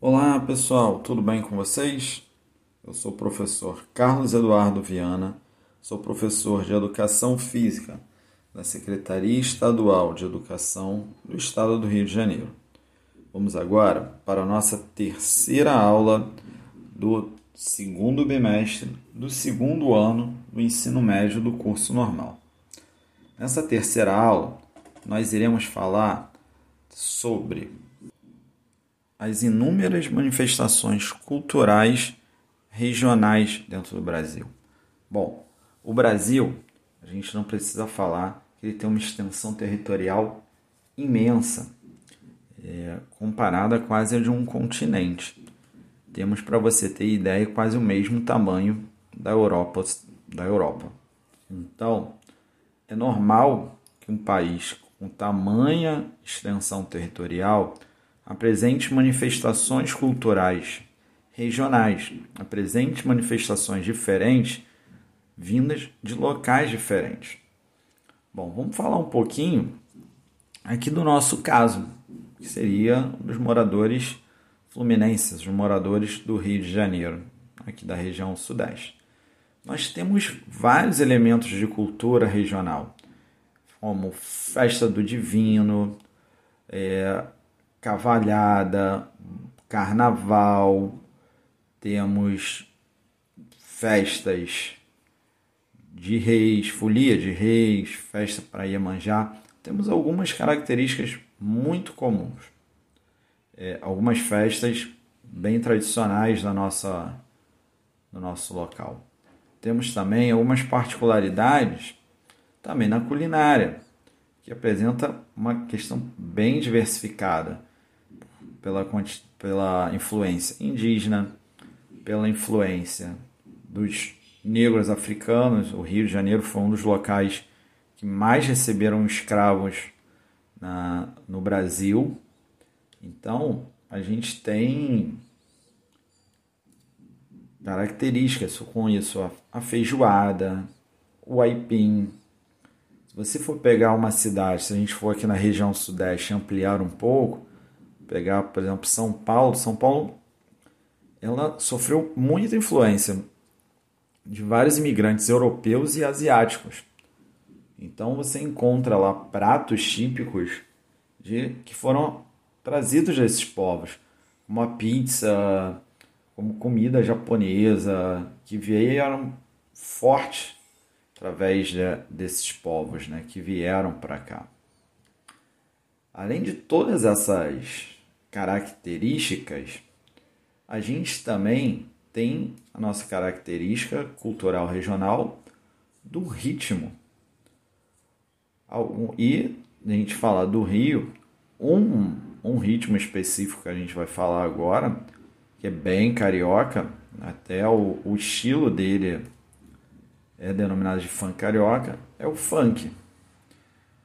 Olá pessoal, tudo bem com vocês? Eu sou o professor Carlos Eduardo Viana, sou professor de Educação Física da Secretaria Estadual de Educação do Estado do Rio de Janeiro. Vamos agora para a nossa terceira aula do segundo bimestre do segundo ano do ensino médio do curso normal. Nessa terceira aula, nós iremos falar sobre as inúmeras manifestações culturais regionais dentro do Brasil. Bom, o Brasil, a gente não precisa falar que ele tem uma extensão territorial imensa, é, comparada quase a de um continente. Temos, para você ter ideia, quase o mesmo tamanho da Europa. Da Europa. Então, é normal que um país com tamanha extensão territorial apresente manifestações culturais regionais, apresente manifestações diferentes vindas de locais diferentes. Bom, vamos falar um pouquinho aqui do nosso caso, que seria dos moradores fluminenses, os moradores do Rio de Janeiro, aqui da região sudeste. Nós temos vários elementos de cultura regional, como festa do divino, é, cavalhada, carnaval, temos festas de reis, folia de reis, festa para Iemanjá. Temos algumas características muito comuns. É, algumas festas bem tradicionais da nossa, do nosso local. Temos também algumas particularidades também na culinária, que apresenta uma questão bem diversificada pela, pela influência indígena, pela influência dos negros africanos. O Rio de Janeiro foi um dos locais que mais receberam escravos na, no Brasil. Então, a gente tem características com isso: a, feijoada, o aipim. Se você for pegar uma cidade, se a gente for aqui na região sudeste ampliar um pouco, pegar, por exemplo, São Paulo, São Paulo ela sofreu muita influência de vários imigrantes europeus e asiáticos. Então você encontra lá pratos típicos de que foram trazidos desses povos, como a pizza, como comida japonesa, que vieram forte através de, desses povos, né, que vieram para cá. Além de todas essas características, a gente também tem a nossa característica cultural regional do ritmo. E a gente fala do Rio, um, um ritmo específico que a gente vai falar agora, que é bem carioca, até o, o estilo dele é denominado de funk carioca, é o funk,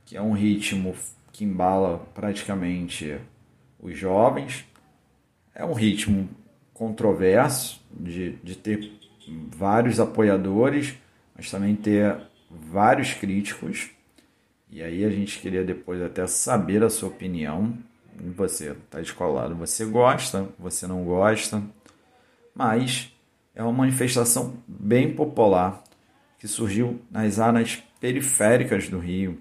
que é um ritmo que embala praticamente os jovens. É um ritmo controverso de, de ter vários apoiadores, mas também ter vários críticos. E aí a gente queria depois até saber a sua opinião. Você está descolado, você gosta, você não gosta, mas é uma manifestação bem popular que surgiu nas áreas periféricas do Rio,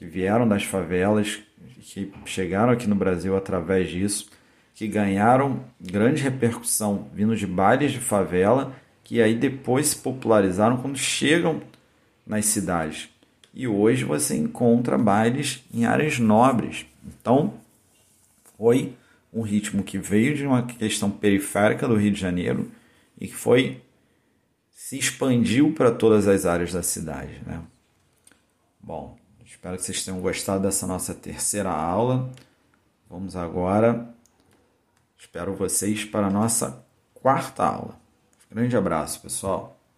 que vieram das favelas, que chegaram aqui no Brasil através disso, que ganharam grande repercussão vindo de bailes de favela, que aí depois se popularizaram quando chegam nas cidades. E hoje você encontra bailes em áreas nobres. Então, foi um ritmo que veio de uma questão periférica do Rio de Janeiro e que foi se expandiu para todas as áreas da cidade, né? Bom, Espero que vocês tenham gostado dessa nossa terceira aula. Vamos agora. Espero vocês para a nossa quarta aula. Grande abraço, pessoal.